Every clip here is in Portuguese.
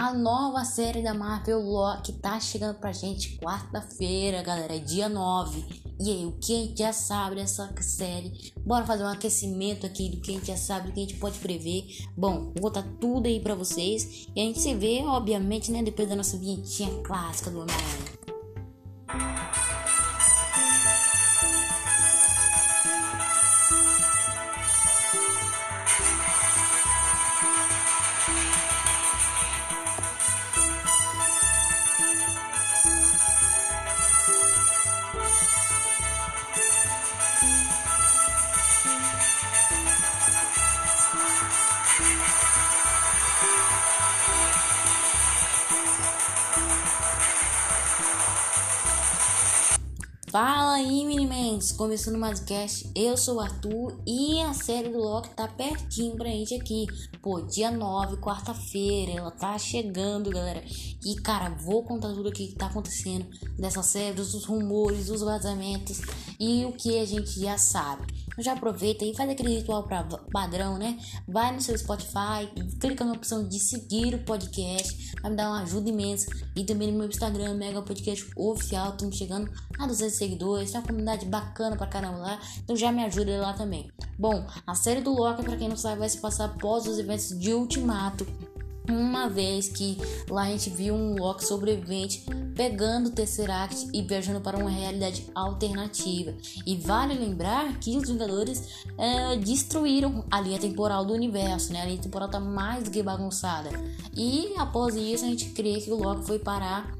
A nova série da Marvel Loki tá chegando pra gente quarta-feira, galera, é dia 9. E aí, o que a gente já sabe dessa série? Bora fazer um aquecimento aqui do que a gente já sabe, do que a gente pode prever. Bom, vou botar tudo aí pra vocês. E a gente se vê, obviamente, né, depois da nossa vinhetinha clássica do Homem-Aranha. Fala aí, Minimans! Começando mais um cast, eu sou o Arthur e a série do Loki tá pertinho pra gente aqui. Pô, dia 9, quarta-feira, ela tá chegando, galera. E, cara, vou contar tudo aqui que tá acontecendo dessa série, os rumores, os vazamentos e o que a gente já sabe. Já aproveita e faz aquele ritual pra padrão, né? Vai no seu Spotify, clica na opção de seguir o podcast, vai me dar uma ajuda imensa. E também no meu Instagram, Mega Podcast Oficial, estamos chegando a 200 seguidores, tem uma comunidade bacana pra caramba lá, então já me ajuda lá também. Bom, a série do Loki, pra quem não sabe, vai se passar após os eventos de Ultimato uma vez que lá a gente viu um Loki sobrevivente pegando o Tesseract e viajando para uma realidade alternativa. E vale lembrar que os Vingadores é, destruíram a linha temporal do universo, né? A linha temporal tá mais do que bagunçada. E após isso a gente crê que o Loki foi parar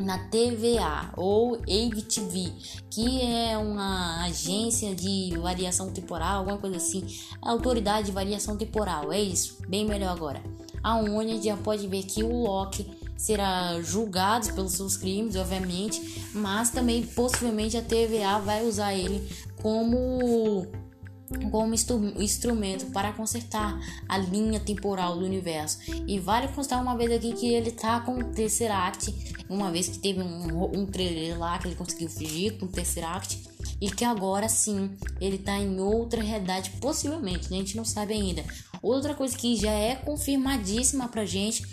na TVA ou AVTV, que é uma agência de variação temporal, alguma coisa assim, autoridade de variação temporal, é isso, bem melhor agora aonde a gente já pode ver que o Loki será julgado pelos seus crimes, obviamente, mas também possivelmente a TVA vai usar ele como como instrumento para consertar a linha temporal do universo. E vale constar uma vez aqui que ele tá com o Tesseract, uma vez que teve um, um trailer lá que ele conseguiu fugir com o Tesseract e que agora sim ele tá em outra realidade, possivelmente, né? a gente não sabe ainda. Outra coisa que já é confirmadíssima pra gente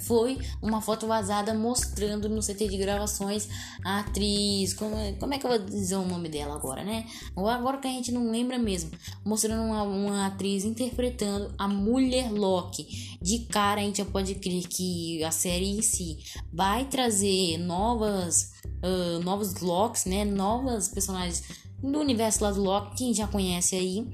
foi uma foto vazada mostrando no CT de gravações a atriz. Como, é, como é que eu vou dizer o nome dela agora, né? Agora que a gente não lembra mesmo. Mostrando uma, uma atriz interpretando a mulher Loki. De cara a gente já pode crer que a série em si vai trazer novas. Uh, novos Locks, né? Novas personagens do universo lá do Loki, quem já conhece aí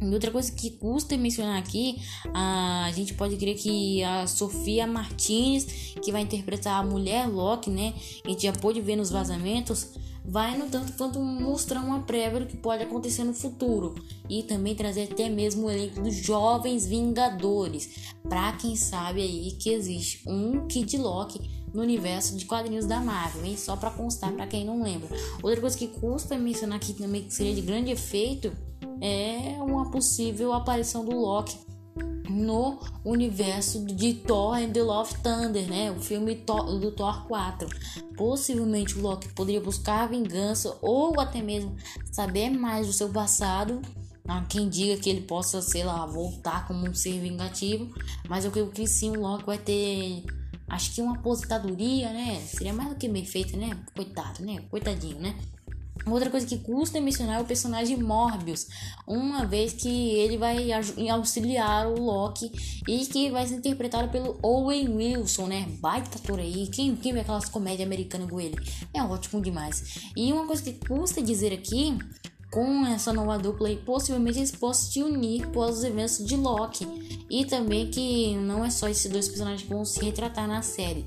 e outra coisa que custa mencionar aqui, a gente pode crer que a Sofia Martinez, que vai interpretar a mulher Loki, né? A gente já pôde ver nos vazamentos, vai no tanto quanto mostrar uma prévia do que pode acontecer no futuro e também trazer até mesmo o elenco dos jovens Vingadores, para quem sabe aí que existe um Kid Loki no universo de quadrinhos da Marvel, hein? Só para constar para quem não lembra. Outra coisa que custa mencionar aqui também que seria de grande efeito é uma possível aparição do Loki no universo de Thor and the Love Thunder, né? O filme do Thor 4. Possivelmente o Loki poderia buscar vingança ou até mesmo saber mais do seu passado. Há quem diga que ele possa, sei lá, voltar como um ser vingativo. Mas eu creio que sim, o Loki vai ter. Acho que uma aposentadoria, né? Seria mais do que bem feita, né? Coitado, né? Coitadinho, né? Outra coisa que custa mencionar é o personagem Morbius, uma vez que ele vai auxiliar o Loki e que vai ser interpretado pelo Owen Wilson, né? Baita ator aí. Quem, quem vê aquelas comédias americanas com ele? É ótimo demais. E uma coisa que custa dizer aqui com essa nova dupla aí, possivelmente eles possam se unir após os eventos de Loki. E também que não é só esses dois personagens que vão se retratar na série.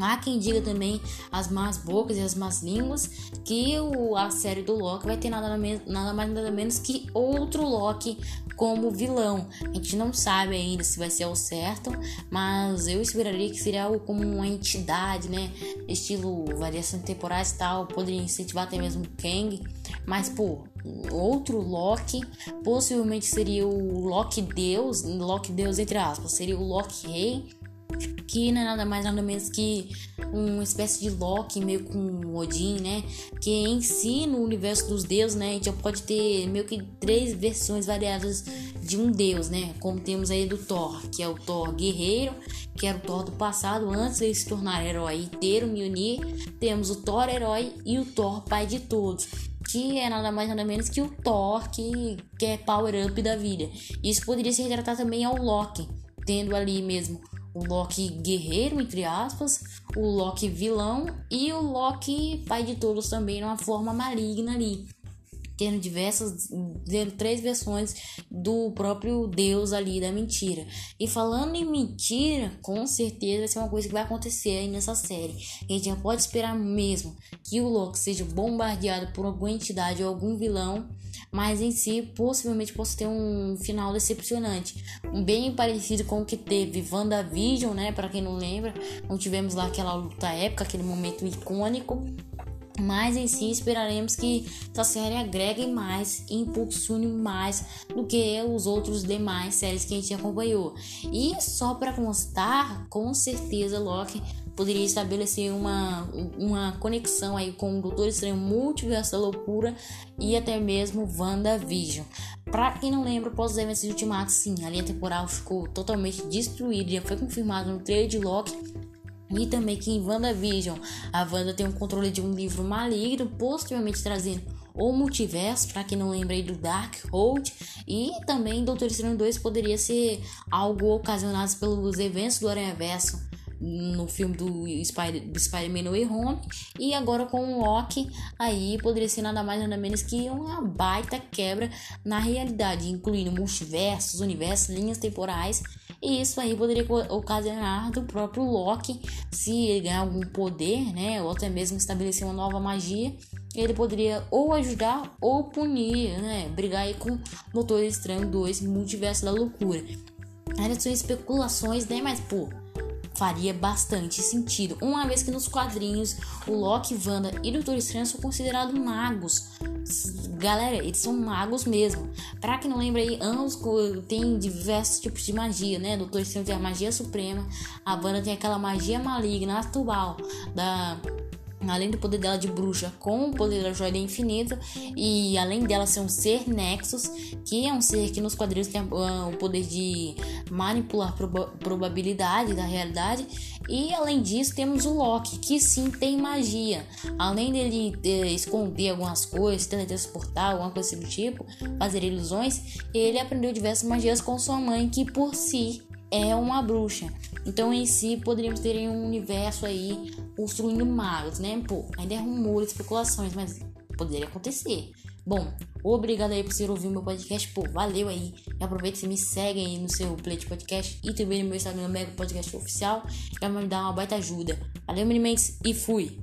Há quem diga também as más bocas e as más línguas que o, a série do Loki vai ter nada, nada mais nada menos que outro Loki como vilão. A gente não sabe ainda se vai ser o certo, mas eu esperaria que seria algo como uma entidade, né? Estilo variação temporais e tal, poderia incentivar até mesmo Kang. Mas, pô, outro Loki possivelmente seria o Loki Deus, Loki Deus entre aspas, seria o Loki Rei que não é nada mais nada menos que uma espécie de Loki meio com Odin, né? Que em si no universo dos deuses, né, a gente já pode ter meio que três versões variadas de um deus, né? Como temos aí do Thor, que é o Thor guerreiro, que era o Thor do passado antes de se tornar herói e ter o Mjolnir. Temos o Thor herói e o Thor pai de todos que é nada mais nada menos que o Thor, que, que é power up da vida. Isso poderia se retratar também ao Loki, tendo ali mesmo o Loki guerreiro, entre aspas, o Loki vilão e o Loki pai de todos também, numa forma maligna ali. Tendo diversas, tendo três versões do próprio Deus ali da mentira. E falando em mentira, com certeza vai ser uma coisa que vai acontecer aí nessa série. A gente já pode esperar mesmo que o Loki seja bombardeado por alguma entidade ou algum vilão mas em si possivelmente possa ter um final decepcionante, bem parecido com o que teve WandaVision, né? Para quem não lembra, não tivemos lá aquela luta épica, aquele momento icônico. Mas em si esperaremos que essa série agregue mais e impulsione mais do que os outros demais séries que a gente acompanhou. E só para constar, com certeza Loki poderia estabelecer uma, uma conexão aí com o Doutor Estranho Multiverso da Loucura e até mesmo WandaVision. Pra quem não lembra, após os eventos de Ultimato, sim, a linha temporal ficou totalmente destruída, já foi confirmado no trailer de Loki e também que em WandaVision a Wanda tem um controle de um livro maligno, posteriormente trazendo o multiverso, para quem não lembra aí do Darkhold, e também Doutor Estranho 2 poderia ser algo ocasionado pelos eventos do Aranha-Verso no filme do Spider-Man Spider Way Home e agora com o Loki aí poderia ser nada mais nada menos que uma baita quebra na realidade, incluindo multiversos, universos, linhas temporais e isso aí poderia ocasionar do próprio Loki se ele ganhar algum poder, né, ou até mesmo estabelecer uma nova magia ele poderia ou ajudar ou punir, né? Brigar aí com Doutor Estranho 2 Multiverso da Loucura. Ainda são especulações, né? Mas, pô, faria bastante sentido, uma vez que nos quadrinhos o Loki, Wanda e Doutor Estranho são considerados magos. Galera, eles são magos mesmo. Pra quem não lembra aí, ambos têm diversos tipos de magia, né? Doutor Estranho tem a magia suprema, a Wanda tem aquela magia maligna atual da além do poder dela de bruxa com o poder da joia infinita e além dela ser um ser Nexus, que é um ser que nos quadrinhos tem uh, o poder de manipular proba probabilidade da realidade e além disso temos o Loki, que sim tem magia. Além dele esconder algumas coisas, teletransportar, alguma coisa do tipo, fazer ilusões, ele aprendeu diversas magias com sua mãe, que por si é uma bruxa. Então, em si, poderíamos ter um universo aí construindo magos, né? Pô, ainda é rumor, especulações, mas poderia acontecer. Bom, obrigado aí por você ouvir meu podcast. Pô, valeu aí. E aproveita e me segue aí no seu play de podcast e também no meu Instagram, Mega Podcast Oficial. Vai me dar uma baita ajuda. Valeu, Mini Mendes, e fui!